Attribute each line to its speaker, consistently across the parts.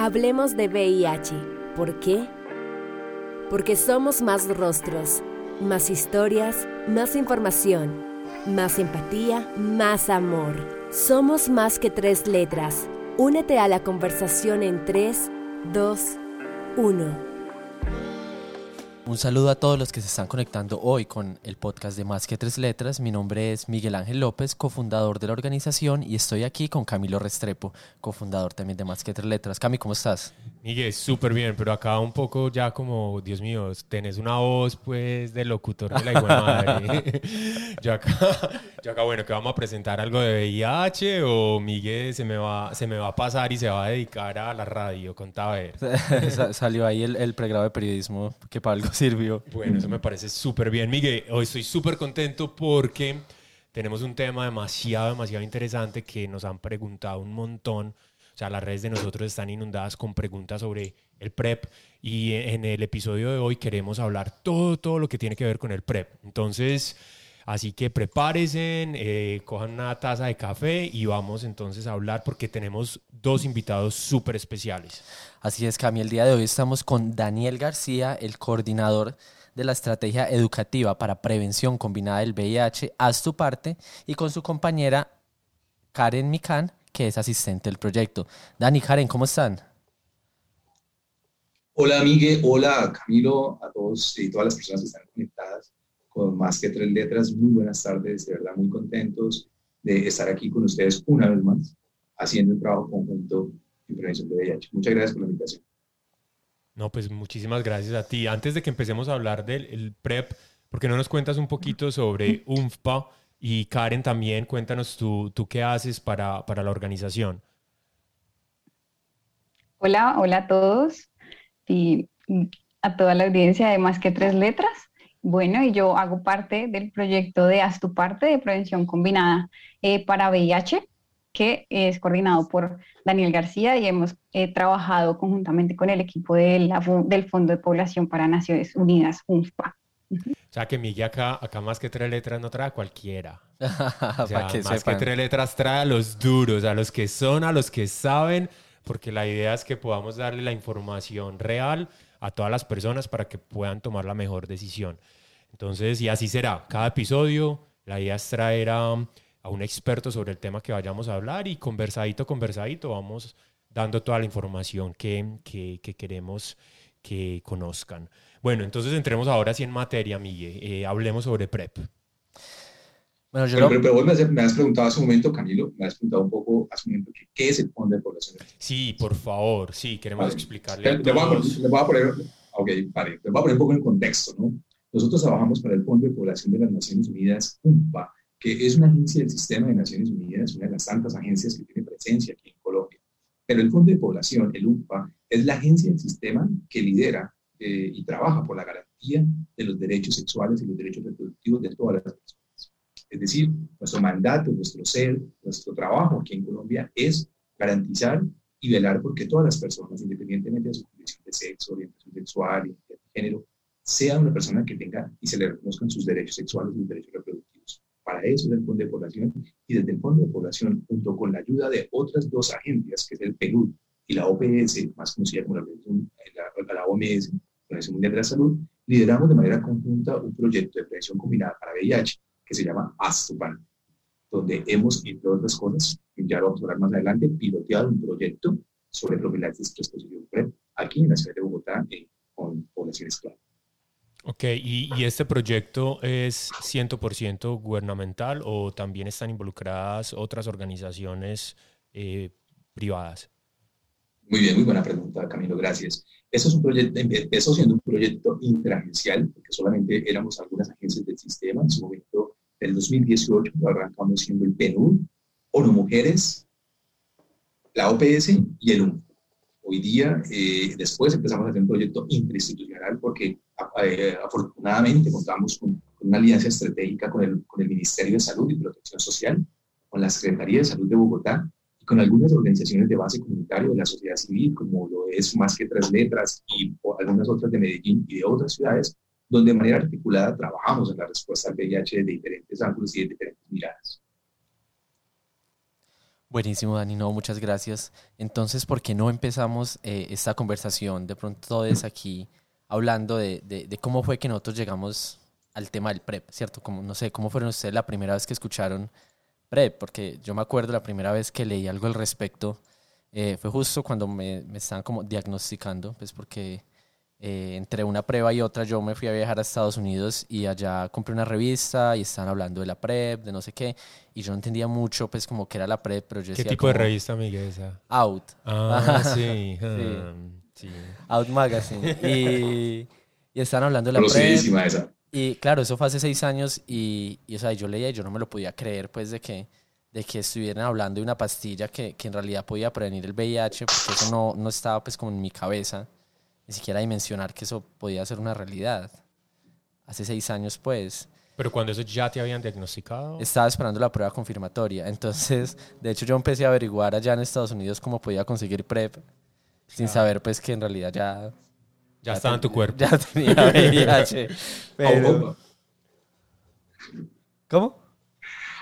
Speaker 1: Hablemos de VIH. ¿Por qué? Porque somos más rostros, más historias, más información, más empatía, más amor. Somos más que tres letras. Únete a la conversación en 3, 2, 1.
Speaker 2: Un saludo a todos los que se están conectando hoy con el podcast de Más que Tres Letras. Mi nombre es Miguel Ángel López, cofundador de la organización, y estoy aquí con Camilo Restrepo, cofundador también de Más que Tres Letras. Cami, ¿cómo estás?
Speaker 3: Miguel, súper bien, pero acá un poco ya como, Dios mío, tenés una voz pues de locutor de la igual madre. yo, acá, yo acá, bueno, que vamos a presentar algo de VIH o Miguel se me va, se me va a pasar y se va a dedicar a la radio, contaba ver.
Speaker 2: Salió ahí el, el pregrado de periodismo que para algo sirvió.
Speaker 3: Bueno, eso me parece súper bien. Miguel, hoy estoy súper contento porque tenemos un tema demasiado, demasiado interesante que nos han preguntado un montón. O sea, las redes de nosotros están inundadas con preguntas sobre el PrEP y en el episodio de hoy queremos hablar todo, todo lo que tiene que ver con el PrEP. Entonces, así que prepárense, eh, cojan una taza de café y vamos entonces a hablar porque tenemos dos invitados súper especiales.
Speaker 2: Así es, Cami, el día de hoy estamos con Daniel García, el coordinador de la estrategia educativa para prevención combinada del VIH, Haz tu parte, y con su compañera Karen Mikan, que es asistente del proyecto. Dani, Karen, ¿cómo están?
Speaker 4: Hola, Miguel, hola, Camilo, a todos y todas las personas que están conectadas con más que tres letras. Muy buenas tardes, de verdad, muy contentos de estar aquí con ustedes una vez más, haciendo un trabajo conjunto prevención de VIH. Muchas gracias por la invitación.
Speaker 3: No, pues muchísimas gracias a ti. Antes de que empecemos a hablar del PrEP, ¿por qué no nos cuentas un poquito sobre UNFPA? Y Karen también, cuéntanos tú, qué haces para, para la organización.
Speaker 5: Hola, hola a todos y a toda la audiencia de Más que Tres Letras. Bueno, y yo hago parte del proyecto de Haz tu parte de prevención combinada eh, para VIH que es coordinado por Daniel García y hemos eh, trabajado conjuntamente con el equipo del Fondo de Población para Naciones Unidas, UNFPA.
Speaker 3: O sea que Miguel acá, acá más que tres letras no trae a cualquiera. O sea, más que tres letras trae a los duros, a los que son, a los que saben, porque la idea es que podamos darle la información real a todas las personas para que puedan tomar la mejor decisión. Entonces, y así será. Cada episodio, la idea es traer a a un experto sobre el tema que vayamos a hablar y conversadito, conversadito, vamos dando toda la información que, que, queremos que conozcan. Bueno, entonces entremos ahora sí en materia, Miguel. Eh, hablemos sobre PrEP.
Speaker 4: Bueno, yo pero, vos me has, preguntado hace un momento, Camilo, me has preguntado un poco hace un momento qué es el Fondo de Población.
Speaker 3: Sí, por favor, sí, queremos explicarle.
Speaker 4: Le, voy a, poner, okay, vale, le voy a poner un poco en contexto, ¿no? Nosotros trabajamos para el Fondo de Población de las Naciones Unidas, UNPA, que es una agencia del sistema de Naciones Unidas, una de las tantas agencias que tiene presencia aquí en Colombia. Pero el Fondo de Población, el UNPA, es la agencia del sistema que lidera eh, y trabaja por la garantía de los derechos sexuales y los derechos reproductivos de todas las personas. Es decir, nuestro mandato, nuestro ser, nuestro trabajo aquí en Colombia es garantizar y velar porque todas las personas, independientemente de su condición de sexo, orientación sexual, y de género, sea una persona que tenga y se le reconozcan sus derechos sexuales y sus derechos reproductivos para eso del Fondo de Población y desde el Fondo de Población, junto con la ayuda de otras dos agencias, que es el Perú y la OPS, más conocida como la, la OMS, Organización Mundial de la Salud, lideramos de manera conjunta un proyecto de prevención combinada para VIH que se llama ASTUPAN, donde hemos, entre otras cosas, ya lo vamos a hablar más adelante, piloteado un proyecto sobre profilaxis y exposición PrEP aquí en la ciudad de Bogotá eh, con poblaciones clave.
Speaker 3: Ok, ¿Y, este proyecto es 100% gubernamental o también están involucradas otras organizaciones eh, privadas?
Speaker 4: Muy bien, muy buena pregunta, Camilo, gracias. Eso es un proyecto, empezó siendo un proyecto interagencial, porque solamente éramos algunas agencias del sistema. En su momento, en el 2018, arrancamos siendo el PNUD, ONU Mujeres, la OPS y el UNFO. Hoy día, eh, después empezamos a hacer un proyecto interinstitucional porque eh, afortunadamente contamos con, una alianza estratégica con el, con el Ministerio de Salud y Protección Social, con la Secretaría de Salud de Bogotá con algunas organizaciones de base comunitaria de la sociedad civil, como lo es Más que Tres Letras y algunas otras de Medellín y de otras ciudades, donde de manera articulada trabajamos en la respuesta al VIH de diferentes ángulos y de diferentes miradas.
Speaker 2: Buenísimo, Dani. No, muchas gracias. Entonces, ¿por qué no empezamos eh, esta conversación de pronto todos aquí hablando de, de, cómo fue que nosotros llegamos al tema del PrEP, ¿cierto? Como, no sé, ¿cómo fueron ustedes la primera vez que escucharon PrEP? Porque yo me acuerdo la primera vez que leí algo al respecto, eh, fue justo cuando me, me, estaban como diagnosticando, pues porque eh, entre una prueba y otra yo me fui a viajar a Estados Unidos y allá compré una revista y estaban hablando de la PrEP, de no sé qué, y yo no entendía mucho pues como que era la PrEP, pero yo
Speaker 3: decía ¿Qué tipo de revista, Miguel? Esa?
Speaker 2: Out.
Speaker 3: Ah, sí.
Speaker 2: sí. Out Magazine. Y, y estaban hablando de la PrEP.
Speaker 4: esa.
Speaker 2: Y claro, eso fue hace seis años y, y o sea, yo leía y yo no me lo podía creer pues de que de que estuvieran hablando de una pastilla que, que en realidad podía prevenir el VIH, porque eso no, no estaba pues como en mi cabeza ni siquiera dimensionar que eso podía ser una realidad. Hace seis años, pues.
Speaker 3: Pero cuando eso ya te habían diagnosticado.
Speaker 2: Estaba esperando la prueba confirmatoria. Entonces, de hecho, yo empecé a averiguar allá en Estados Unidos cómo podía conseguir PrEP, sin saber, pues, que en realidad ya.
Speaker 3: Ya, estaba en tu cuerpo.
Speaker 2: Ya tenía VIH. pero... ¿Cómo?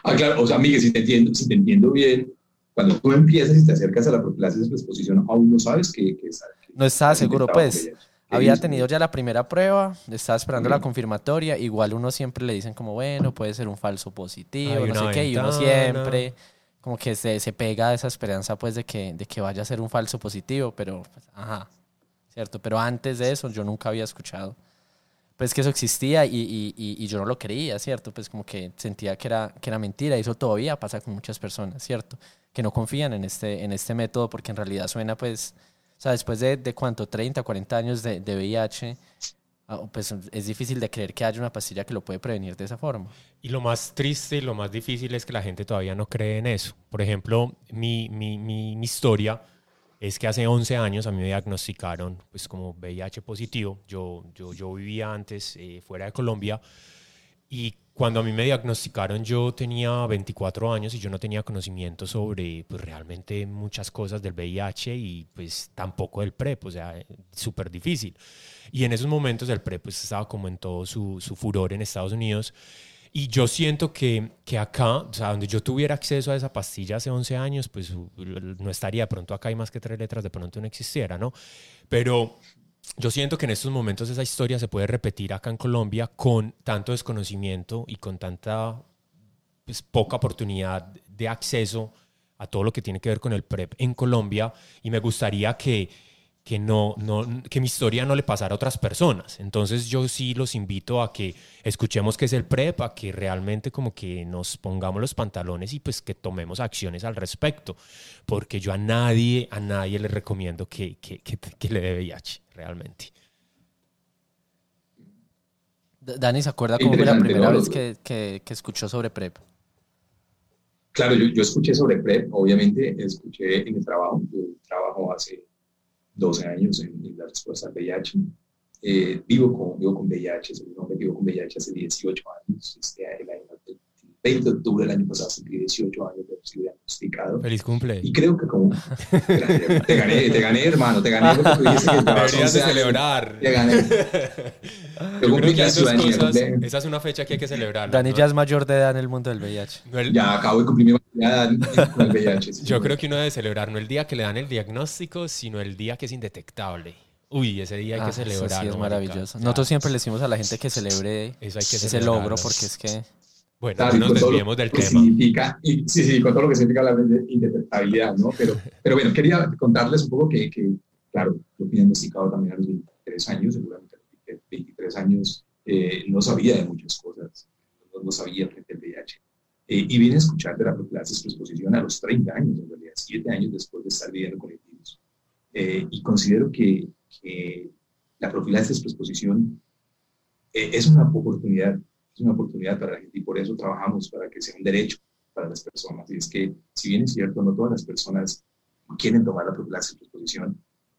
Speaker 4: Ah, claro. O sea, Miguel, si te entiendo, si te entiendo bien, cuando tú empiezas y te acercas a la profilaxis de exposición, aún no sabes que, que,
Speaker 2: no estaba seguro, pues. Había tenido ya la primera prueba, estaba esperando la confirmatoria. Igual uno siempre le dicen como, bueno, puede ser un falso positivo, no sé qué, y uno siempre como que se, se pega a esa esperanza pues de que, de que vaya a ser un falso positivo, pero, pues, ajá, ¿cierto? Pero antes de eso yo nunca había escuchado pues que eso existía y, y, y, yo no lo creía, ¿cierto? Pues como que sentía que era, que era mentira y eso todavía pasa con muchas personas, ¿cierto? Que no confían en este, en este método porque en realidad suena pues o sea, después de, de cuánto, 30, 40 años de, de VIH, ah, pues es difícil de creer que haya una pastilla que lo puede prevenir de esa forma.
Speaker 3: Y lo más triste y lo más difícil es que la gente todavía no cree en eso. Por ejemplo, mi, mi, mi, historia es que hace 11 años a mí me diagnosticaron pues como VIH positivo. Yo, yo, yo vivía antes eh, fuera de Colombia y cuando a mí me diagnosticaron yo tenía 24 años y yo no tenía conocimiento sobre pues realmente muchas cosas del VIH y pues tampoco del PrEP, o sea, súper difícil. Y en esos momentos el PrEP pues estaba como en todo su, su furor en Estados Unidos y yo siento que, que acá, o sea, donde yo tuviera acceso a esa pastilla hace 11 años, pues no estaría de pronto acá hay más que tres letras, de pronto no existiera, ¿no? Pero yo siento que en estos momentos esa historia se puede repetir acá en Colombia con tanto desconocimiento y con tanta pues, poca oportunidad de acceso a todo lo que tiene que ver con el PrEP en Colombia y me gustaría que que, no, no, que mi historia no le pasara a otras personas. Entonces yo sí los invito a que escuchemos qué es el PrEP, a que realmente como que nos pongamos los pantalones y pues que tomemos acciones al respecto, porque yo a nadie, a nadie le recomiendo que, que, que, le dé VIH, realmente.
Speaker 2: Dani, ¿se acuerda cómo fue la primera vez que, que, escuchó sobre PrEP?
Speaker 4: Claro, yo, yo, escuché sobre PrEP, obviamente escuché en el trabajo, yo trabajo hace 12 años en, la respuesta al VIH. Eh, vivo, con, vivo con VIH, vivo con VIH hace 18 años. Este, año, 20 de octubre del año pasado cumplí 18 años de diagnosticado.
Speaker 3: Feliz cumple.
Speaker 4: Y creo que como... te gané, te gané, hermano, te gané.
Speaker 3: Deberías de celebrar.
Speaker 4: Te gané.
Speaker 3: Yo creo que cosas, esa es una fecha que hay que celebrar.
Speaker 2: Dani ya es mayor de edad en el mundo del VIH.
Speaker 4: Ya acabo de cumplir mi mayoría con el VIH.
Speaker 3: Yo creo que uno debe celebrar no el día que le dan el diagnóstico, sino el día que es indetectable. Uy, ese día hay que celebrar.
Speaker 2: Eso sí es maravilloso. Nosotros siempre le decimos a la gente que celebre eso hay que ese logro porque es que...
Speaker 3: Bueno, no nos desviemos del tema.
Speaker 4: Significa, y, sí, sí, con todo lo que significa la indetectabilidad, ¿no? Pero, pero bueno, quería contarles un poco que, que claro, yo fui diagnosticado también a los 23 años, seguramente 23 años, eh, no sabía de muchas cosas, no, sabía frente al VIH. Eh, y vine a escuchar de la profilaxis por exposición a los 30 años, en realidad, 7 años después de estar viviendo con el virus. Eh, y considero que, que la profilaxis exposición es una oportunidad, es una oportunidad para la gente y por eso trabajamos para que sea un derecho para las personas. Y es que, si bien es cierto, no todas las personas quieren tomar la profilaxis exposición,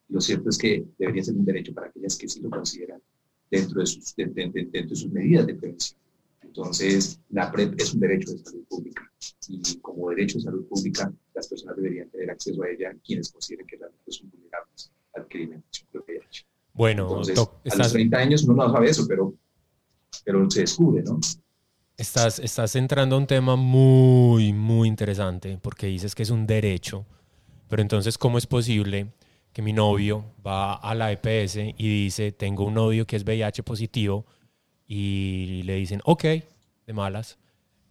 Speaker 4: lo cierto es que debería ser un derecho para aquellas que sí lo consideran dentro de sus, dentro de sus medidas de prevención. Entonces, la PrEP es un derecho de salud pública y como derecho de salud pública, las personas deberían tener acceso a ella quienes consideren que realmente son vulnerables al crimen de.
Speaker 3: Bueno,
Speaker 4: Entonces, a los 30 años uno no sabe eso, pero, pero se descubre, ¿no?
Speaker 3: Estás, estás entrando a un tema muy, muy interesante porque dices que es un derecho, pero entonces, ¿cómo es posible que mi novio va a la EPS y dice, tengo un novio que es VIH positivo y le dicen, ok, de malas,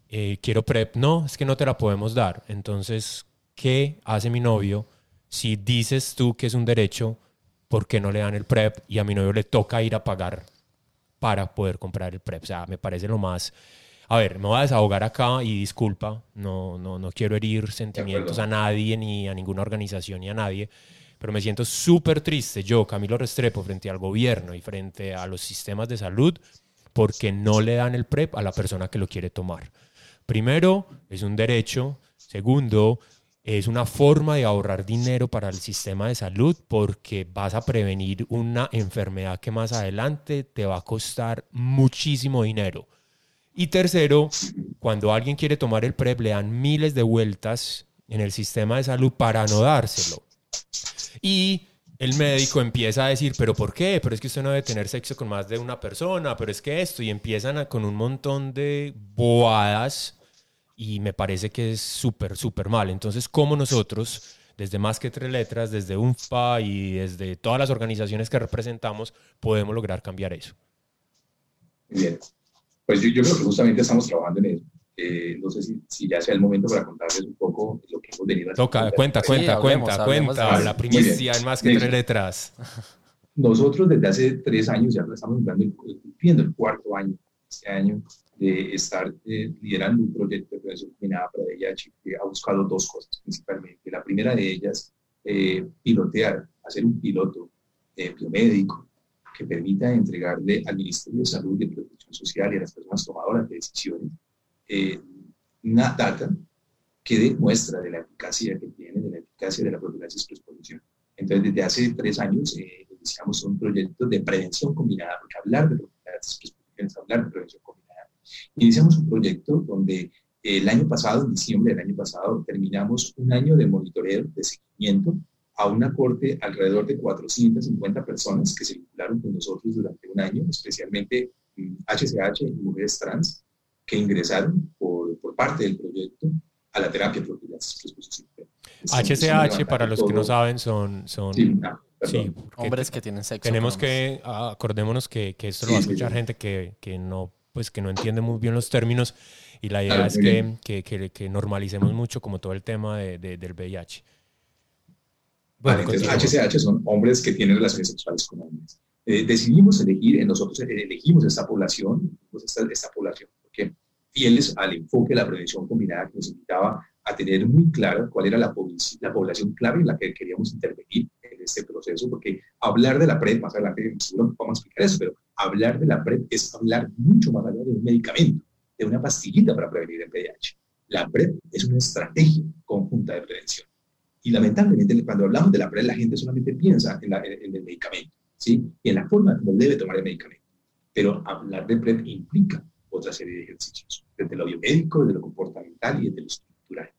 Speaker 3: eh, quiero PrEP, no, es que no te la podemos dar. Entonces, ¿qué hace mi novio si dices tú que es un derecho? ¿Por qué no le dan el PrEP y a mi novio le toca ir a pagar para poder comprar el PrEP? O sea, me parece lo más... A ver, me voy a desahogar acá y disculpa, no, no, no quiero herir sentimientos a nadie, ni a ninguna organización, ni a nadie, pero me siento súper triste yo, Camilo Restrepo, frente al gobierno y frente a los sistemas de salud, porque no le dan el PrEP a la persona que lo quiere tomar. Primero, es un derecho. Segundo, es una forma de ahorrar dinero para el sistema de salud porque vas a prevenir una enfermedad que más adelante te va a costar muchísimo dinero. Y tercero, cuando alguien quiere tomar el PrEP, le dan miles de vueltas en el sistema de salud para no dárselo. Y el médico empieza a decir, pero ¿por qué? Pero es que usted no debe tener sexo con más de una persona, pero es que esto, y empiezan con un montón de boadas y me parece que es súper, súper mal. Entonces, ¿cómo nosotros, desde Más que Tres Letras, desde UNFPA y desde todas las organizaciones que representamos, podemos lograr cambiar eso?
Speaker 4: Bien, pues yo, yo creo que justamente estamos trabajando en eso. Eh, no sé si, ya sea el momento para contarles un poco lo que hemos venido
Speaker 3: haciendo. Toca, cuenta, cuenta, cuenta, cuenta, la primicia en más que tres letras.
Speaker 4: Nosotros desde hace tres años ya estamos cumpliendo el cuarto año, este año, de estar eh, liderando un proyecto de prevención combinada para VIH que ha buscado dos cosas principalmente. La primera de ellas, eh, pilotear, hacer un piloto biomédico que permita entregarle al Ministerio de Salud y Protección Social y a las personas tomadoras de decisiones eh, una data que demuestra de la eficacia que tiene, de la eficacia de la profilaxis exposición. Entonces, desde hace tres años eh, iniciamos un proyecto de prevención combinada, porque hablar de profilaxis es hablar de prevención combinada. Iniciamos un proyecto donde el año pasado, en diciembre del año pasado, terminamos un año de monitoreo, de seguimiento a una corte alrededor de 450 personas que se vincularon con nosotros durante un año, especialmente HCH y mujeres trans, que ingresaron por, por parte del proyecto a la terapia profilaxis
Speaker 3: HCH, para los que no saben, son... son sí,
Speaker 2: hombres que tienen sexo.
Speaker 3: Tenemos que, acordémonos que, que esto lo va a escuchar gente que, que, no, pues, que no entiende muy bien los términos y la idea es que, que, que, normalicemos mucho como todo el tema de, del VIH.
Speaker 4: Bueno, entonces HCH son hombres que tienen relaciones sexuales con hombres. Eh, decidimos elegir, nosotros elegimos esta población, esta, esta población fieles al enfoque de la prevención combinada que nos invitaba a tener muy claro cuál era la, la población clave en la que queríamos intervenir en este proceso, porque hablar de la PrEP, más adelante seguro vamos a explicar eso, pero hablar de la PrEP es hablar mucho más allá de un medicamento, de una pastillita para prevenir el VIH. La PrEP es una estrategia conjunta de prevención. Y lamentablemente cuando hablamos de la PrEP la gente solamente piensa en, en el medicamento, ¿sí? Y en la forma como debe tomar el medicamento. Pero hablar de PrEP implica otra serie de ejercicios, desde lo biomédico, desde lo comportamental y desde lo estructural.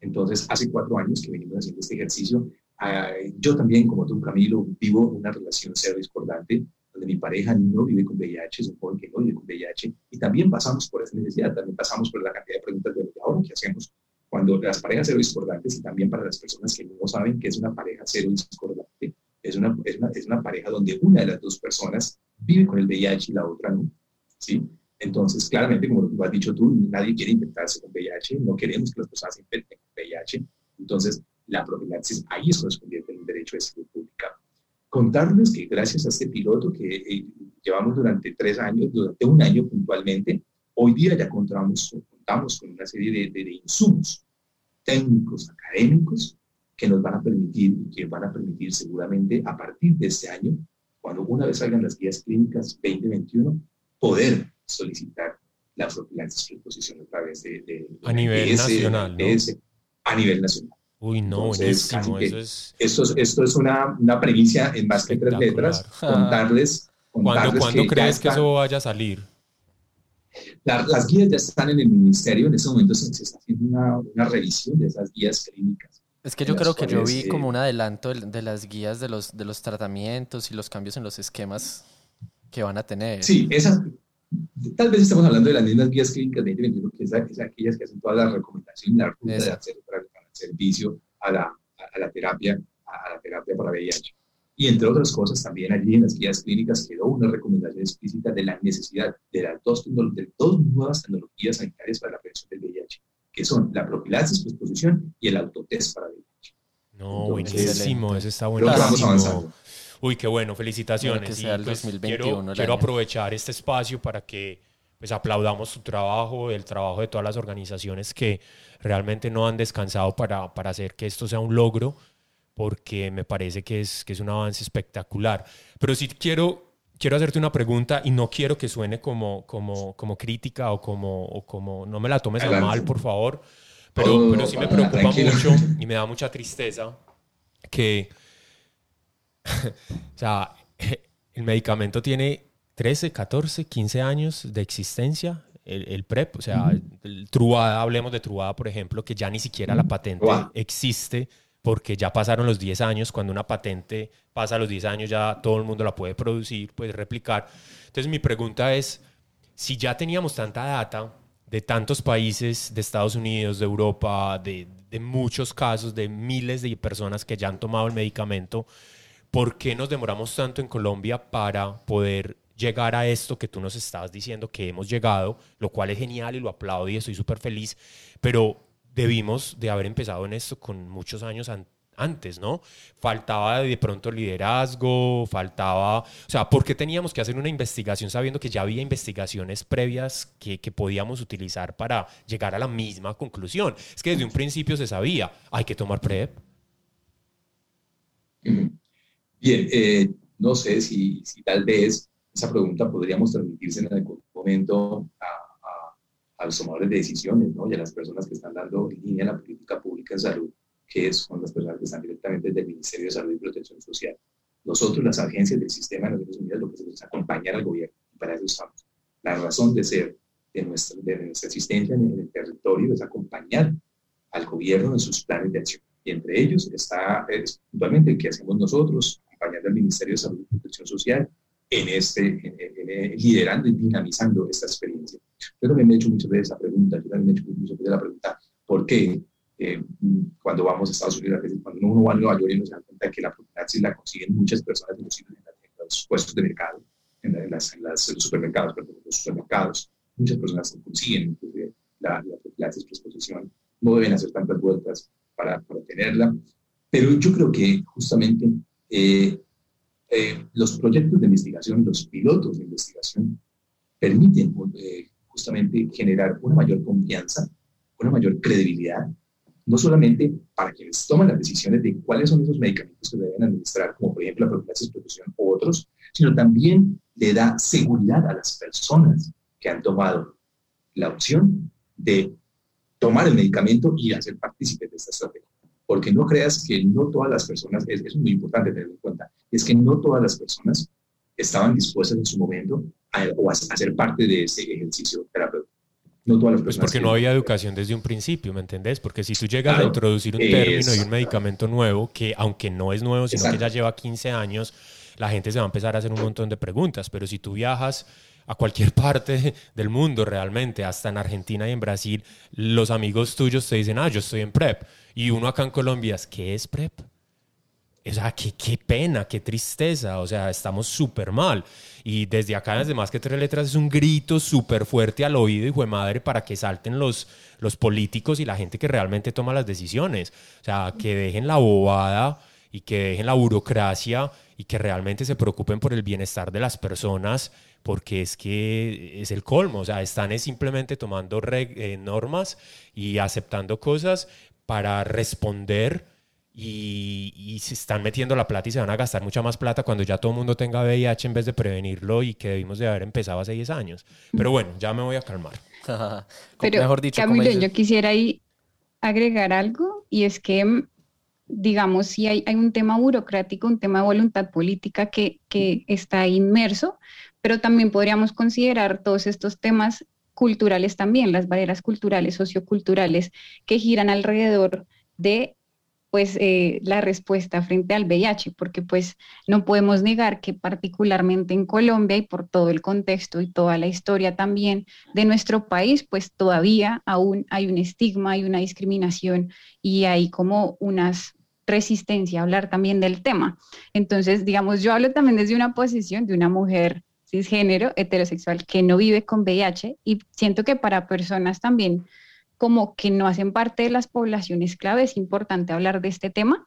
Speaker 4: Entonces, hace cuatro años que venimos haciendo este ejercicio. Ah, yo también, como tú, Camilo, vivo una relación cero discordante, mi pareja no vive con VIH, es un joven que no vive con VIH, y también pasamos por esa necesidad, también pasamos por la cantidad de preguntas de ahora que hacemos cuando las parejas cero discordantes y también para las personas que no saben que es una pareja cero discordante, es una, es una, es una pareja donde una de las dos personas vive con el VIH y la otra no. ¿sí? Entonces, claramente, como lo has dicho tú, nadie quiere infectarse con VIH, no queremos que las personas se infecten con VIH. Entonces, la profilaxis ahí es convierte en un derecho de salud pública. Contarles que gracias a este piloto que eh, llevamos durante tres años, durante un año puntualmente, hoy día ya contamos, contamos con una serie de, de, de insumos técnicos, académicos, que nos van a permitir, que van a permitir seguramente a partir de este año, cuando una vez salgan las guías clínicas 2021, poder solicitar la profilaxis exposición a través de,
Speaker 3: a nivel nacional,
Speaker 4: a nivel nacional.
Speaker 3: Uy, no, buenísimo. Eso
Speaker 4: es... Esto, esto es una, una premisa en más que tres letras, contarles,
Speaker 3: contarles ¿Cuándo, crees que eso vaya a salir?
Speaker 4: las guías ya están en el ministerio, en ese momento se, está haciendo una, una, revisión de esas guías clínicas.
Speaker 2: Es que yo creo que yo vi como un adelanto de las guías de los, de los tratamientos y los cambios en los esquemas que van a tener.
Speaker 4: Sí, esas, tal vez estamos hablando de las mismas guías clínicas 2021, que es, es aquellas que hacen todas las recomendaciones, la ruta de hacer para, el servicio a la, a, la terapia, a, la terapia para VIH. Y entre otras cosas, también allí en las guías clínicas quedó una recomendación explícita de la necesidad de las dos, de dos nuevas tecnologías sanitarias para la prevención del VIH, que son la profilaxis, exposición y el autotest para VIH.
Speaker 3: No, buenísimo, eso está buenísimo. Uy, qué bueno, felicitaciones. Pues, quiero, aprovechar este espacio para que pues aplaudamos su trabajo, el trabajo de todas las organizaciones que realmente no han descansado para, para hacer que esto sea un logro, porque me parece que es, que es un avance espectacular. Pero sí quiero, quiero hacerte una pregunta y no quiero que suene como, como, como crítica o como, o como, no me la tomes a mal, por favor, pero, pero sí me preocupa mucho y me da mucha tristeza que o sea, el medicamento tiene 13, 14, 15 años de existencia, el, PrEP, o sea, el Truada, hablemos de Truada, por ejemplo, que ya ni siquiera la patente existe porque ya pasaron los 10 años, cuando una patente pasa los 10 años ya todo el mundo la puede producir, puede replicar. Entonces mi pregunta es, si ya teníamos tanta data de tantos países, de Estados Unidos, de Europa, de, de muchos casos, de miles de personas que ya han tomado el medicamento, ¿por qué nos demoramos tanto en Colombia para poder llegar a esto que tú nos estabas diciendo que hemos llegado, lo cual es genial y lo aplaudo y estoy súper feliz, pero debimos de haber empezado en esto con muchos años antes, ¿no? Faltaba de pronto liderazgo, faltaba, o sea, ¿por qué teníamos que hacer una investigación sabiendo que ya había investigaciones previas que, que podíamos utilizar para llegar a la misma conclusión? Es que desde un principio se sabía, hay que tomar PrEP.
Speaker 4: Bien, eh, no sé si, si, tal vez esa pregunta podríamos transmitirse en algún momento a, a, los tomadores de decisiones ¿no? y a las personas que están dando en línea la política pública de salud, que son las personas que están directamente del Ministerio de Salud y Protección Social. Nosotros, las agencias del sistema de Naciones Unidas, lo que hacemos es acompañar al gobierno y para eso estamos. La razón de ser de nuestra, de nuestra existencia en el territorio es acompañar al gobierno en sus planes de acción. Y entre ellos está puntualmente el que hacemos nosotros, acompañando al Ministerio de Salud y Protección Social en este, liderando y dinamizando esta experiencia. Yo también me he hecho muchas veces la pregunta, yo también me he hecho muchas veces la pregunta, ¿por qué eh, cuando vamos a Estados Unidos, cuando uno va a Nueva York y nos da cuenta que la profilaxis la consiguen muchas personas en los, puestos de mercado, en, las, los supermercados, perdón, en los supermercados, muchas personas consiguen la, la profilaxis exposición, no deben hacer tantas vueltas para, para tenerla, pero yo creo que justamente eh, eh, los proyectos de investigación, los pilotos de investigación, permiten eh, justamente generar una mayor confianza, una mayor credibilidad, no solamente para quienes toman las decisiones de cuáles son esos medicamentos que deben administrar, como por ejemplo la profilaxis producción u otros, sino también le da seguridad a las personas que han tomado la opción de tomar el medicamento y hacer partícipes de esta estrategia porque no creas que no todas las personas, es, es muy importante tenerlo en cuenta, es que no todas las personas estaban dispuestas en su momento a, a, ser parte de ese ejercicio terapéutico.
Speaker 3: No todas las pues personas. Porque no había educación desde un principio, ¿me entendés? Porque si tú llegas a introducir un término y un medicamento nuevo, que aunque no es nuevo, sino que ya lleva 15 años, la gente se va a empezar a hacer un montón de preguntas. Pero si tú viajas a cualquier parte del mundo realmente, hasta en Argentina y en Brasil, los amigos tuyos te dicen, ah, yo estoy en PrEP. Y uno acá en Colombia es, ¿qué es PrEP? O sea, qué, qué pena, qué tristeza, o sea, estamos súper mal. Y desde acá, desde más que tres letras, es un grito súper fuerte al oído, hijo de madre, para que salten los, los políticos y la gente que realmente toma las decisiones. O sea, que dejen la bobada y que dejen la burocracia y que realmente se preocupen por el bienestar de las personas porque es que es el colmo, o sea, están simplemente tomando eh, normas y aceptando cosas para responder y, se están metiendo la plata y se van a gastar mucha más plata cuando ya todo el mundo tenga VIH en vez de prevenirlo y que debimos de haber empezado hace 10 años. Pero bueno, ya me voy a calmar.
Speaker 5: Pero, Mejor dicho, Camilo, yo quisiera ahí agregar algo y es que digamos, si hay, hay, un tema burocrático, un tema de voluntad política que, que, está inmerso, pero también podríamos considerar todos estos temas culturales también, las barreras culturales, socioculturales, que giran alrededor de pues eh, la respuesta frente al VIH, porque pues no podemos negar que particularmente en Colombia y por todo el contexto y toda la historia también de nuestro país, pues todavía aún hay un estigma, hay una discriminación y hay como unas resistencia a hablar también del tema. Entonces, digamos, yo hablo también desde una posición de una mujer cisgénero, heterosexual, que no vive con VIH y siento que para personas también como que no hacen parte de las poblaciones clave, es importante hablar de este tema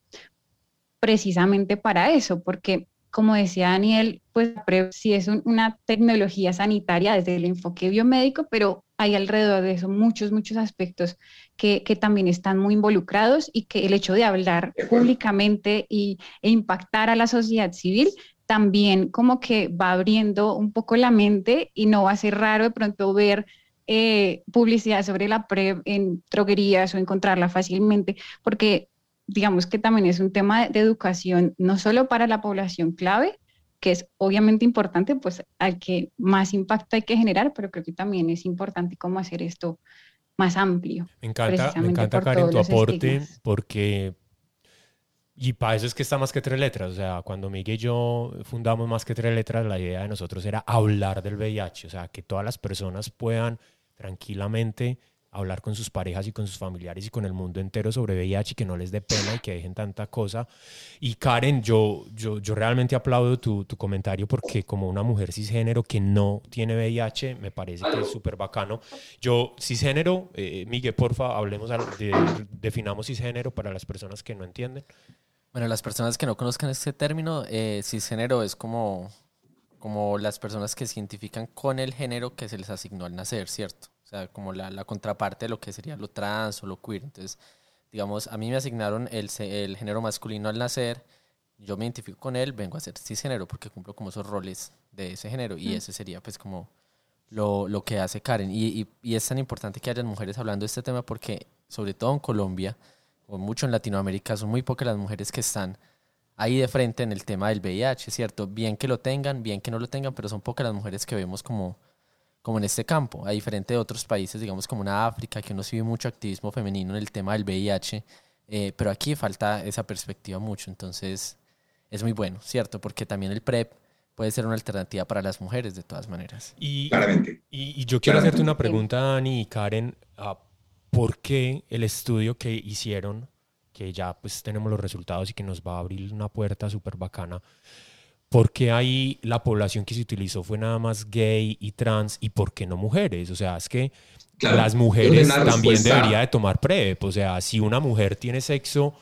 Speaker 5: precisamente para eso, porque como decía Daniel, pues sí es una tecnología sanitaria desde el enfoque biomédico, pero hay alrededor de eso muchos, muchos aspectos que, que, también están muy involucrados y que el hecho de hablar públicamente y, e impactar a la sociedad civil también como que va abriendo un poco la mente y no va a ser raro de pronto ver eh, publicidad sobre la PrEP en droguerías o encontrarla fácilmente, porque digamos que también es un tema de educación, no solo para la población clave, que es obviamente importante, pues al que más impacto hay que generar, pero creo que también es importante cómo hacer esto más amplio.
Speaker 3: Me encanta, me encanta Karen, tu aporte, porque y para eso es que está más que tres letras. O sea, cuando Miguel y yo fundamos más que tres letras, la idea de nosotros era hablar del VIH. O sea, que todas las personas puedan tranquilamente hablar con sus parejas y con sus familiares y con el mundo entero sobre VIH y que no les dé pena y que dejen tanta cosa. Y Karen, yo, yo, yo realmente aplaudo tu, tu comentario porque como una mujer cisgénero que no tiene VIH, me parece que es súper bacano. Yo, cisgénero, eh, Miguel, porfa, hablemos, de, definamos cisgénero para las personas que no entienden.
Speaker 2: Bueno, las personas que no conozcan este término, eh, cisgénero es como como las personas que se identifican con el género que se les asignó al nacer, ¿cierto? Sea, como la, la contraparte de lo que sería lo trans o lo queer. Entonces, digamos, a mí me asignaron el, el género masculino al nacer, yo me identifico con él, vengo a ser cisgénero porque cumplo como esos roles de ese género y ese sería pues como lo, lo que hace Karen. Y, y, y, es tan importante que hayan mujeres hablando de este tema porque, sobre todo en Colombia o mucho en Latinoamérica, son muy pocas las mujeres que están ahí de frente en el tema del VIH, ¿cierto? Bien que lo tengan, bien que no lo tengan, pero son pocas las mujeres que vemos como, como en este campo, a diferente de otros países, digamos como en África, que uno sigue mucho activismo femenino en el tema del VIH, eh, pero aquí falta esa perspectiva mucho, entonces es muy bueno, ¿cierto? Porque también el PrEP puede ser una alternativa para las mujeres de todas maneras.
Speaker 3: Y, Claramente. Y, yo quiero hacerte una pregunta, Dani y Karen, ¿por qué el estudio que hicieron que ya pues tenemos los resultados y que nos va a abrir una puerta súper bacana. ¿Por qué ahí la población que se utilizó fue nada más gay y trans y por qué no mujeres? O sea, es que las mujeres también deberían de tomar PrEP. O sea, si una mujer tiene sexo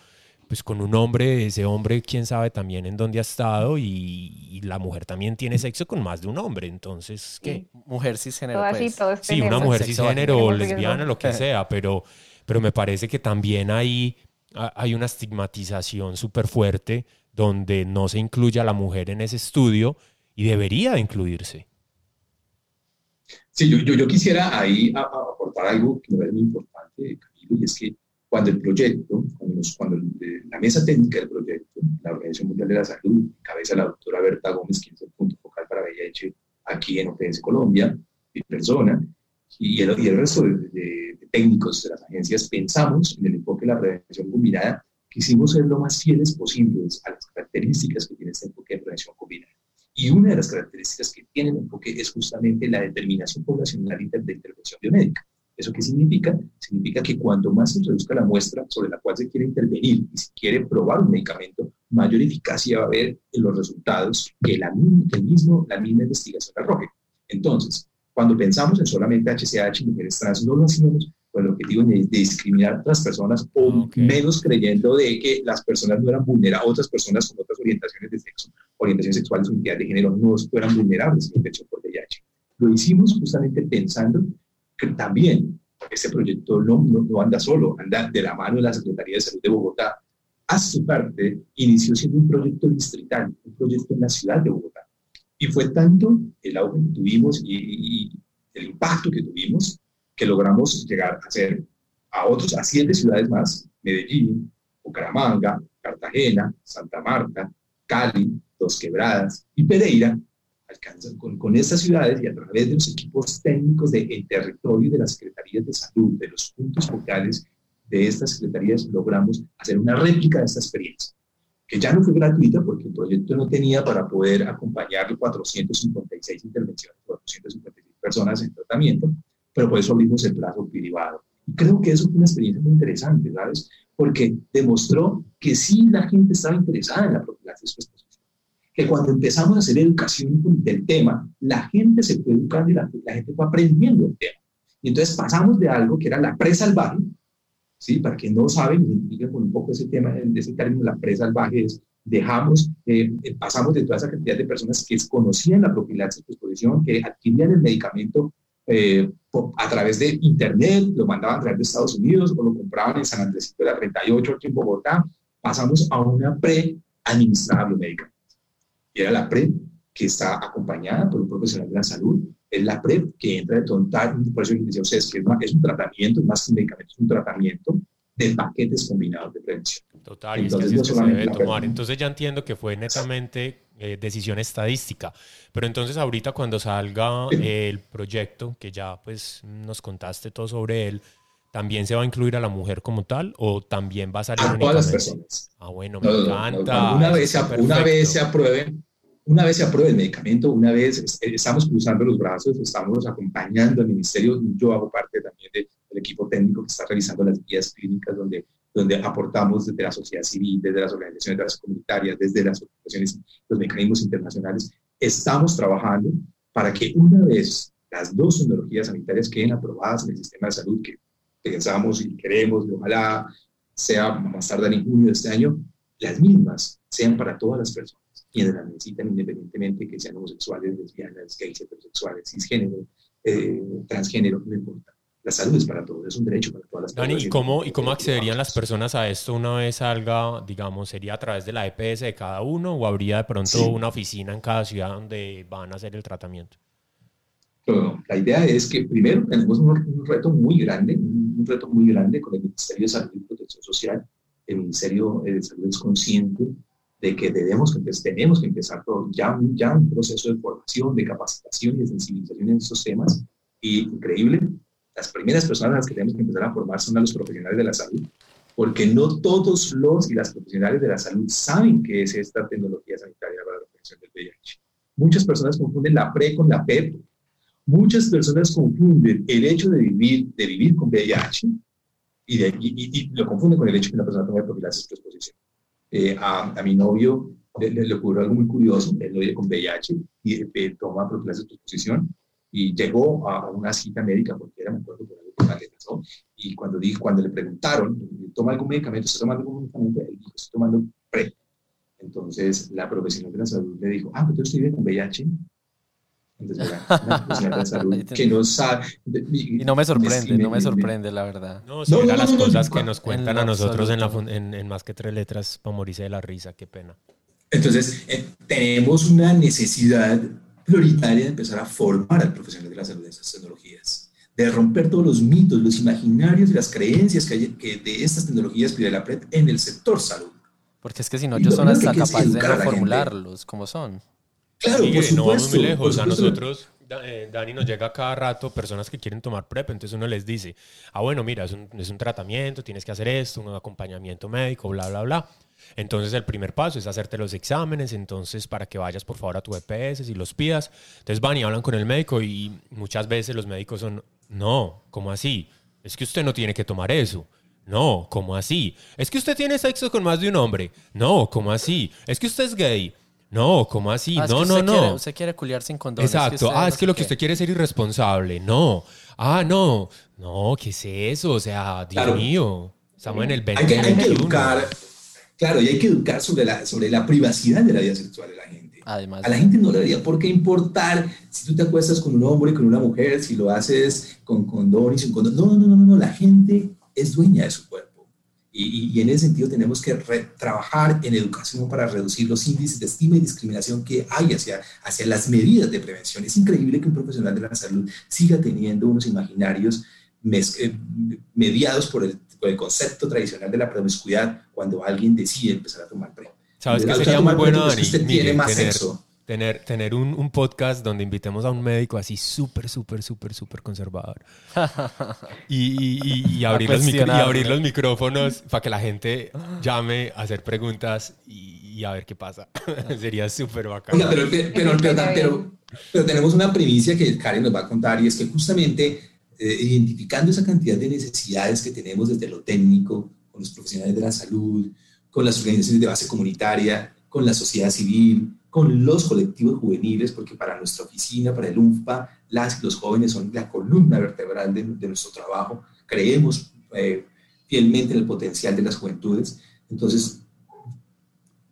Speaker 3: pues con un hombre, ese hombre quién sabe también en dónde ha estado y, la mujer también tiene sexo con más de un hombre. Entonces, ¿qué?
Speaker 2: Mujer cisgénero. Pues.
Speaker 3: Sí, una mujer cisgénero, lesbiana, lo que sea, pero, pero me parece que también hay hay una estigmatización súper fuerte donde no se incluye a la mujer en ese estudio y debería de incluirse.
Speaker 4: Sí, yo, yo, yo quisiera ahí aportar algo que me parece muy importante, Camilo, y es que cuando el proyecto, cuando, cuando la mesa técnica del proyecto, la Organización Mundial de la Salud, cabeza la doctora Berta Gómez, quien es el punto focal para VIH aquí en OPS Colombia, mi persona, y el, y el resto de, técnicos de las agencias pensamos en el enfoque de la prevención combinada, quisimos ser lo más fieles posibles a las características que tiene este enfoque de prevención combinada. Y una de las características que tiene el enfoque es justamente la determinación poblacional de intervención biomédica. ¿Eso qué significa? Significa que cuanto más se reduzca la muestra sobre la cual se quiere intervenir y se quiere probar un medicamento, mayor eficacia va a haber en los resultados que la, que mismo, la misma investigación arroje. Entonces, cuando pensamos en solamente HCH y mujeres trans, no lo hacíamos con el objetivo de, discriminar a otras personas o menos creyendo de que las personas no eran vulnerables, otras personas con otras orientaciones de sexo, orientaciones sexuales identidad de género no fueran vulnerables a infección por VIH. Lo hicimos justamente pensando que también este proyecto no, no, anda solo, anda de la mano de la Secretaría de Salud de Bogotá. A su parte, inició siendo un proyecto distrital, un proyecto en la ciudad de Bogotá. Y fue tanto el auge que tuvimos y, y el impacto que tuvimos que logramos llegar a ser a otros, a siete ciudades más, Medellín, Bucaramanga, Cartagena, Santa Marta, Cali, Dos Quebradas y Pereira, alcanzan con, con estas ciudades y a través de los equipos técnicos del de, territorio de las secretarías de salud, de los puntos focales, de estas secretarías logramos hacer una réplica de esta experiencia, que ya no fue gratuita porque el proyecto no tenía para poder acompañar 456 intervenciones, 456 personas en tratamiento, pero por eso abrimos el plazo privado. Y creo que eso fue una experiencia muy interesante, ¿sabes? Porque demostró que sí la gente estaba interesada en la profilaxis que cuando empezamos a hacer educación del tema, la gente se fue educando y la, gente fue aprendiendo el tema. Y entonces pasamos de algo que era la presa salvaje, ¿sí? Para quien no sabe, identifiquen con un poco ese tema, ese término, la presa salvaje es, dejamos, eh, eh, pasamos de toda esa cantidad de personas que conocían la profilaxis exposición, que adquirían el medicamento eh, a través de internet, lo mandaban a través de Estados Unidos o lo compraban en San Andrés de la 38 aquí en Bogotá, pasamos a una pre-administrada biomédica y era la PrEP que está acompañada por un profesional de la salud, es la PrEP que entra de total, por eso decía ustedes que es, un tratamiento, más que un medicamento, es un tratamiento de paquetes combinados de prevención.
Speaker 3: Total, y Entonces, es que así es que se debe tomar. Entonces ya entiendo que fue netamente eh, decisión estadística, pero entonces ahorita cuando salga el proyecto, que ya pues nos contaste todo sobre él, ¿También se va a incluir a la mujer como tal o también va a salir
Speaker 4: a todas las personas?
Speaker 3: Ah, bueno, me encanta.
Speaker 4: una, vez se, una vez se apruebe, una vez se apruebe el medicamento, una vez eh, estamos cruzando los brazos, estamos acompañando al ministerio, yo hago parte también del equipo técnico que está revisando las guías clínicas donde, donde aportamos desde la sociedad civil, desde las organizaciones de las comunitarias, desde las organizaciones, los mecanismos internacionales. Estamos trabajando para que una vez las dos tecnologías sanitarias queden aprobadas en el sistema de salud, que pensamos y queremos, y ojalá sea más tarde en junio de este año, las mismas sean para todas las personas, quienes las necesitan independientemente que sean homosexuales, lesbianas, gays, heterosexuales, cisgénero, eh, transgénero, no importa. La salud es para todos, es un derecho para todas las personas.
Speaker 3: ¿y cómo, ¿y cómo accederían las personas a esto una vez salga, digamos, sería a través de la EPS de cada uno o habría de pronto una oficina en cada ciudad donde van a hacer el tratamiento?
Speaker 4: la idea es que primero tenemos un, reto muy grande, un, reto muy grande con el Ministerio de Salud y Protección Social. El Ministerio de Salud es consciente de que debemos, tenemos que empezar ya, ya un proceso de formación, de capacitación y de sensibilización en estos temas. Y increíble, las primeras personas a las que tenemos que empezar a formar son a los profesionales de la salud, porque no todos los y las profesionales de la salud saben qué es esta tecnología sanitaria para la prevención del VIH. Muchas personas confunden la PRE con la PEP Muchas personas confunden el hecho de vivir, de vivir con VIH y, y, lo confunden con el hecho de que una persona toma profilaxis exposición. Eh, a, a, mi novio le, le, ocurrió algo muy curioso, él lo vive con VIH y eh, toma profilaxis exposición y llegó a una cita médica porque era, me acuerdo, por algo que le pasó, y cuando, dijo, cuando le preguntaron, ¿toma algún medicamento? ¿Está tomando algún medicamento? Él dijo, estoy tomando PrEP. Entonces la profesional de la salud le dijo, ah, pero usted vive con VIH que no sabe.
Speaker 2: Y, no me sorprende, no me sorprende, la verdad.
Speaker 3: No, si las cosas que nos cuentan a nosotros en, la, en, Más que Tres Letras para morirse de la risa, qué pena.
Speaker 4: Entonces, eh, tenemos una necesidad prioritaria de empezar a formar al profesional de la salud de esas tecnologías, de romper todos los mitos, los imaginarios y las creencias que, hay, que de estas tecnologías pide la PREP en el sector salud.
Speaker 2: Porque es que si no, ellos son hasta capaces de reformularlos como son.
Speaker 3: Claro, no vamos muy lejos. A nosotros, eh, Dani, nos llega cada rato personas que quieren tomar PrEP, entonces uno les dice, ah, bueno, mira, es un, es un tratamiento, tienes que hacer esto, un acompañamiento médico, bla, bla, bla. Entonces el primer paso es hacerte los exámenes, entonces para que vayas por favor a tu EPS y los pidas. Entonces van y hablan con el médico y muchas veces los médicos son, no, ¿cómo así? Es que usted no tiene que tomar eso. No, ¿cómo así? Es que usted tiene sexo con más de un hombre. No, ¿cómo así? Es que usted es gay. No, ¿cómo así?
Speaker 2: Ah,
Speaker 3: no, no, no.
Speaker 2: Quiere, usted quiere culiar sin condón.
Speaker 3: Exacto. ah, es que lo que usted quiere es ser irresponsable. No. Ah, no. No, ¿qué es eso? O sea, Dios mío. Estamos en el 20
Speaker 4: hay que, hay que educar. Claro, y hay que educar sobre la, sobre la privacidad de la vida sexual de la gente. Además, a la gente no le daría por qué importar si tú te acuestas con un hombre, con una mujer, si lo haces con condón y sin condón. No, no, no, no. La gente es dueña de su cuerpo. Y, en ese sentido tenemos que trabajar en educación para reducir los índices de estima y discriminación que hay hacia, hacia las medidas de prevención. Es increíble que un profesional de la salud siga teniendo unos imaginarios eh, mediados por el, el, concepto tradicional de la promiscuidad cuando alguien decide empezar a tomar PrEP.
Speaker 3: ¿Sabes qué sería muy bueno, Dani?
Speaker 4: Usted tiene más
Speaker 3: tener,
Speaker 4: sexo
Speaker 3: Tener, tener un, un, podcast donde invitemos a un médico así súper, súper, súper, súper conservador. y, y, abrir los y abrir los micrófonos para que la gente llame a hacer preguntas y, a ver qué pasa. Sería súper bacán.
Speaker 4: pero, pero, pero, pero, tenemos una primicia que Karen nos va a contar y es que justamente eh, identificando esa cantidad de necesidades que tenemos desde lo técnico, con los profesionales de la salud, con las organizaciones de base comunitaria, con la sociedad civil, con los colectivos juveniles, porque para nuestra oficina, para el UNFPA, las los jóvenes son la columna vertebral de, nuestro trabajo. Creemos eh, fielmente en el potencial de las juventudes. Entonces,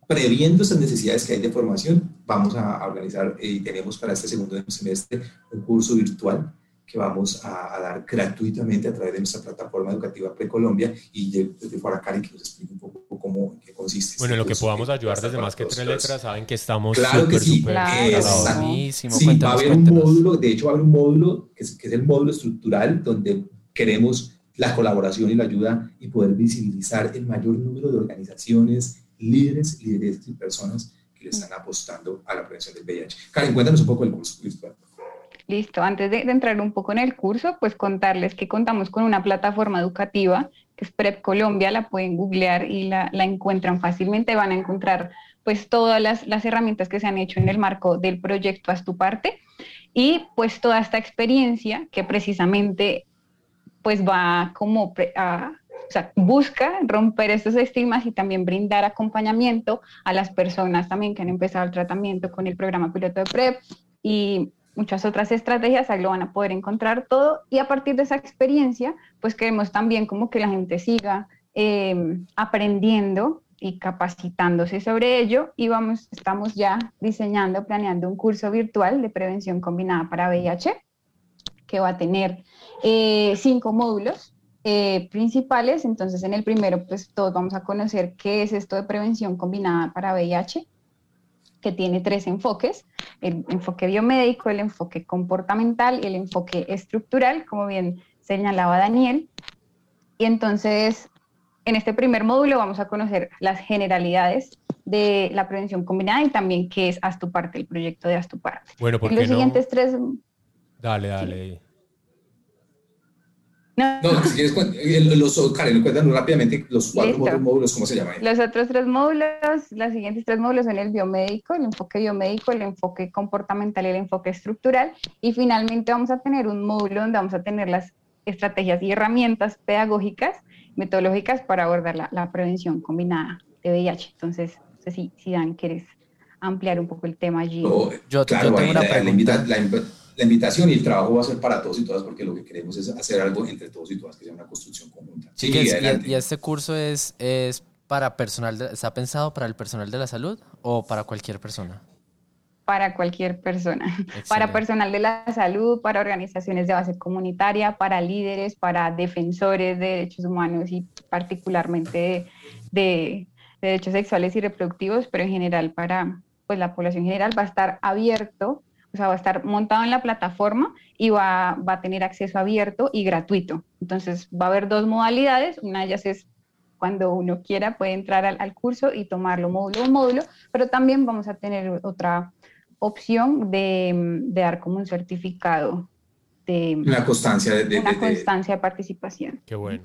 Speaker 4: previendo esas necesidades que hay de formación, vamos a, organizar eh, y tenemos para este segundo semestre un curso virtual que vamos a, dar gratuitamente a través de nuestra plataforma educativa Precolombia y de, desde fuera Cari que nos explique un poco cómo, en qué consiste.
Speaker 3: Bueno, lo que podamos ayudar desde más que tres letras, saben que estamos
Speaker 4: claro que sí, claro. sí, va a haber un módulo, de hecho va a haber un módulo que es, que es el módulo estructural donde queremos la colaboración y la ayuda y poder visibilizar el mayor número de organizaciones, líderes, lideresas y personas que le están apostando a la prevención del VIH. Karen, cuéntanos un poco del curso virtual.
Speaker 5: Listo, antes de, entrar un poco en el curso, pues contarles que contamos con una plataforma educativa que es Prep Colombia, la pueden googlear y la, encuentran fácilmente, van a encontrar pues todas las, herramientas que se han hecho en el marco del proyecto Haz parte y pues toda esta experiencia que precisamente pues va como a, o busca romper estos estigmas y también brindar acompañamiento a las personas también que han empezado el tratamiento con el programa piloto de PrEP y muchas otras estrategias, ahí lo van a poder encontrar todo. Y a partir de esa experiencia, pues queremos también como que la gente siga eh, aprendiendo y capacitándose sobre ello. Y vamos, estamos ya diseñando, planeando un curso virtual de prevención combinada para VIH que va a tener eh, cinco módulos eh, principales. Entonces, en el primero, pues todos vamos a conocer qué es esto de prevención combinada para VIH, que tiene tres enfoques, el enfoque biomédico, el enfoque comportamental y el enfoque estructural, como bien señalaba Daniel. Y entonces, en este primer módulo vamos a conocer las generalidades de la prevención combinada y también qué es Astuparte, el proyecto de Astuparte.
Speaker 3: Bueno, porque
Speaker 5: los siguientes tres...
Speaker 3: Dale, dale.
Speaker 4: No, si quieres, los, Karen, cuéntanos rápidamente los cuatro módulos, ¿cómo se llaman?
Speaker 5: Los otros tres módulos, los siguientes tres módulos son el biomédico, el enfoque biomédico, el enfoque comportamental y el enfoque estructural. Y finalmente vamos a tener un módulo donde vamos a tener las estrategias y herramientas pedagógicas, metodológicas para abordar la, prevención combinada de VIH. Entonces, no sé si, si Dan, quieres ampliar un poco el tema allí.
Speaker 4: yo, claro, tengo una pregunta la invitación y el trabajo va a ser para todos y todas porque lo que queremos es hacer algo entre todos y todas, que sea una construcción conjunta.
Speaker 2: Sí, y, este curso es, es para personal, ¿está pensado para el personal de la salud o para cualquier persona?
Speaker 5: Para cualquier persona, para personal de la salud, para organizaciones de base comunitaria, para líderes, para defensores de derechos humanos y particularmente de, de derechos sexuales y reproductivos, pero en general para pues, la población general va a estar abierto o sea, va a estar montado en la plataforma y va, va, a tener acceso abierto y gratuito. Entonces, va a haber dos modalidades. Una de ellas es cuando uno quiera puede entrar al, curso y tomarlo módulo a módulo, pero también vamos a tener otra opción de, de dar como un certificado de
Speaker 4: una constancia de,
Speaker 5: una constancia de participación.
Speaker 3: Qué bueno.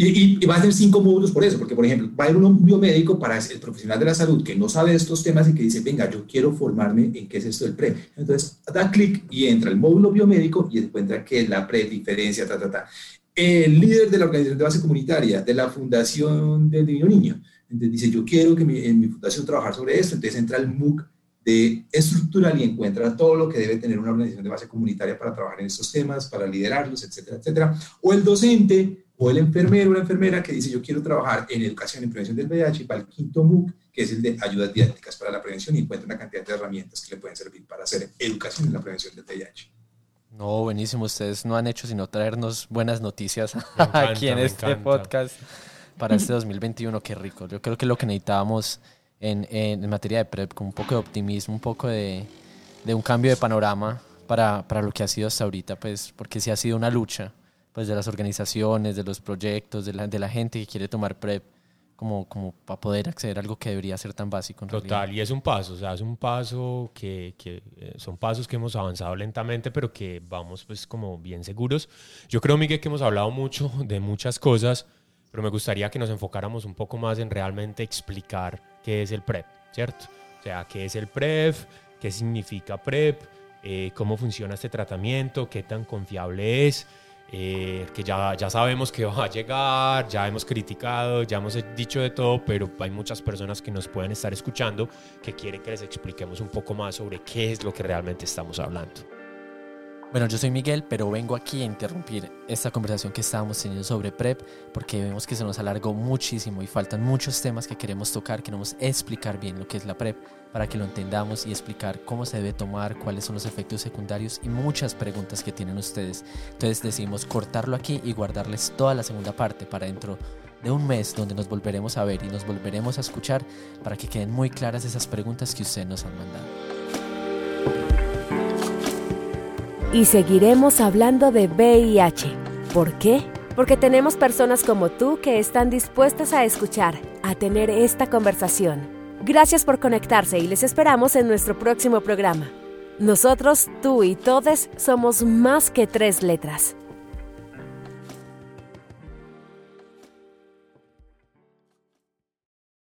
Speaker 4: Y, va a ser cinco módulos por eso, porque por ejemplo, va a haber un biomédico para el profesional de la salud que no sabe estos temas y que dice, venga, yo quiero formarme en qué es esto del PRE. Entonces da clic y entra el módulo biomédico y encuentra qué es la PRE, diferencia, ta, ta, ta. El líder de la organización de base comunitaria, de la Fundación del Niño Niño, entonces dice, yo quiero que en mi fundación trabajar sobre esto, entonces entra el MOOC de estructural y encuentra todo lo que debe tener una organización de base comunitaria para trabajar en estos temas, para liderarlos, etcétera, etcétera. O el docente o el enfermero o la enfermera que dice yo quiero trabajar en educación y prevención del VIH y va al quinto MOOC, que es el de ayudas didácticas para la prevención y encuentra una cantidad de herramientas que le pueden servir para hacer educación en la prevención del VIH.
Speaker 2: No, buenísimo. Ustedes no han hecho sino traernos buenas noticias aquí en este podcast para este 2021. Qué rico. Yo creo que lo que necesitábamos en, en, materia de PrEP, con un poco de optimismo, un poco de, de un cambio de panorama para, para, lo que ha sido hasta ahorita, pues porque sí ha sido una lucha pues de las organizaciones, de los proyectos, de la, de la gente que quiere tomar PrEP, como, como para poder acceder a algo que debería ser tan básico.
Speaker 3: Total, y es un paso, o sea, es un paso que, que eh, son pasos que hemos avanzado lentamente, pero que vamos pues como bien seguros. Yo creo, Miguel, que hemos hablado mucho de muchas cosas, pero me gustaría que nos enfocáramos un poco más en realmente explicar qué es el PrEP, ¿cierto? O sea, qué es el PrEP, qué significa PrEP, eh, cómo funciona este tratamiento, qué tan confiable es. Eh, que ya, ya sabemos que va a llegar, ya hemos criticado, ya hemos dicho de todo, pero hay muchas personas que nos pueden estar escuchando que quieren que les expliquemos un poco más sobre qué es lo que realmente estamos hablando.
Speaker 2: Bueno, yo soy Miguel, pero vengo aquí a interrumpir esta conversación que estábamos teniendo sobre PrEP porque vemos que se nos alargó muchísimo y faltan muchos temas que queremos tocar, queremos explicar bien lo que es la PrEP para que lo entendamos y explicar cómo se debe tomar, cuáles son los efectos secundarios y muchas preguntas que tienen ustedes. Entonces decidimos cortarlo aquí y guardarles toda la segunda parte para dentro de un mes donde nos volveremos a ver y nos volveremos a escuchar para que queden muy claras esas preguntas que ustedes nos han mandado
Speaker 1: y seguiremos hablando de VIH. ¿Por qué? Porque tenemos personas como tú que están dispuestas a escuchar, a tener esta conversación. Gracias por conectarse y les esperamos en nuestro próximo programa. Nosotros, tú y todes somos más que tres letras.